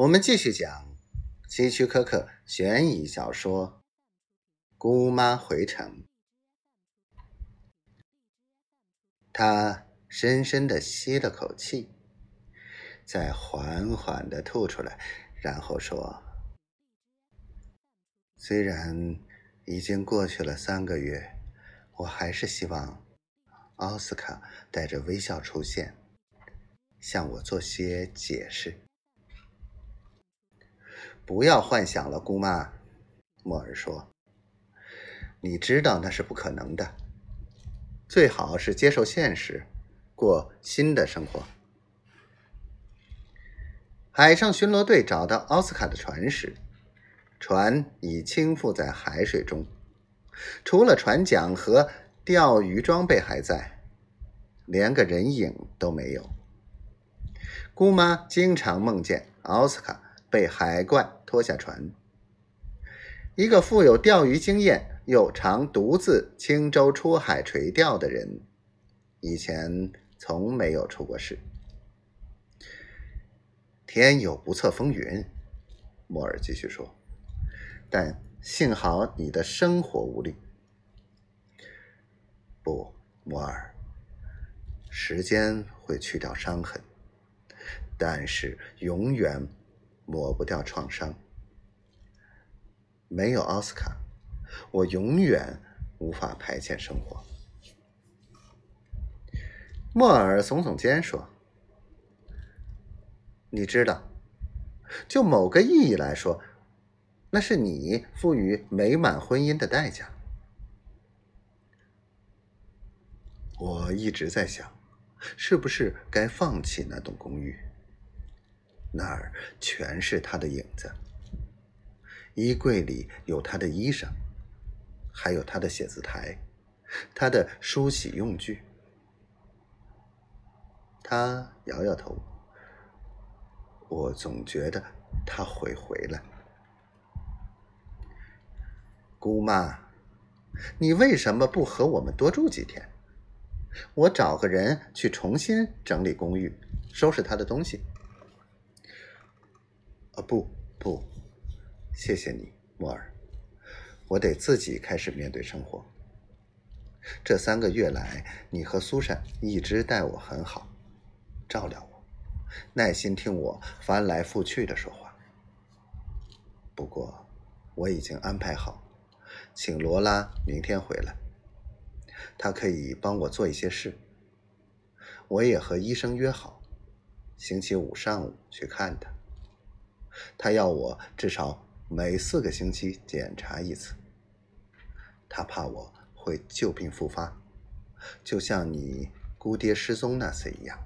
我们继续讲希区柯克悬疑小说《姑妈回城》。他深深的吸了口气，再缓缓的吐出来，然后说：“虽然已经过去了三个月，我还是希望奥斯卡带着微笑出现，向我做些解释。”不要幻想了，姑妈，莫尔说：“你知道那是不可能的。最好是接受现实，过新的生活。”海上巡逻队找到奥斯卡的船时，船已倾覆在海水中，除了船桨和钓鱼装备还在，连个人影都没有。姑妈经常梦见奥斯卡。被海怪拖下船。一个富有钓鱼经验又常独自轻舟出海垂钓的人，以前从没有出过事。天有不测风云，莫尔继续说。但幸好你的生活无虑。不，莫尔，时间会去掉伤痕，但是永远。抹不掉创伤。没有奥斯卡，我永远无法排遣生活。莫尔耸耸肩说：“你知道，就某个意义来说，那是你赋予美满婚姻的代价。”我一直在想，是不是该放弃那栋公寓。那儿全是他的影子。衣柜里有他的衣裳，还有他的写字台，他的梳洗用具。他摇摇头。我总觉得他会回来。姑妈，你为什么不和我们多住几天？我找个人去重新整理公寓，收拾他的东西。不不，谢谢你，莫尔。我得自己开始面对生活。这三个月来，你和苏珊一直待我很好，照料我，耐心听我翻来覆去的说话。不过，我已经安排好，请罗拉明天回来，她可以帮我做一些事。我也和医生约好，星期五上午去看他。他要我至少每四个星期检查一次。他怕我会旧病复发，就像你姑爹失踪那次一样。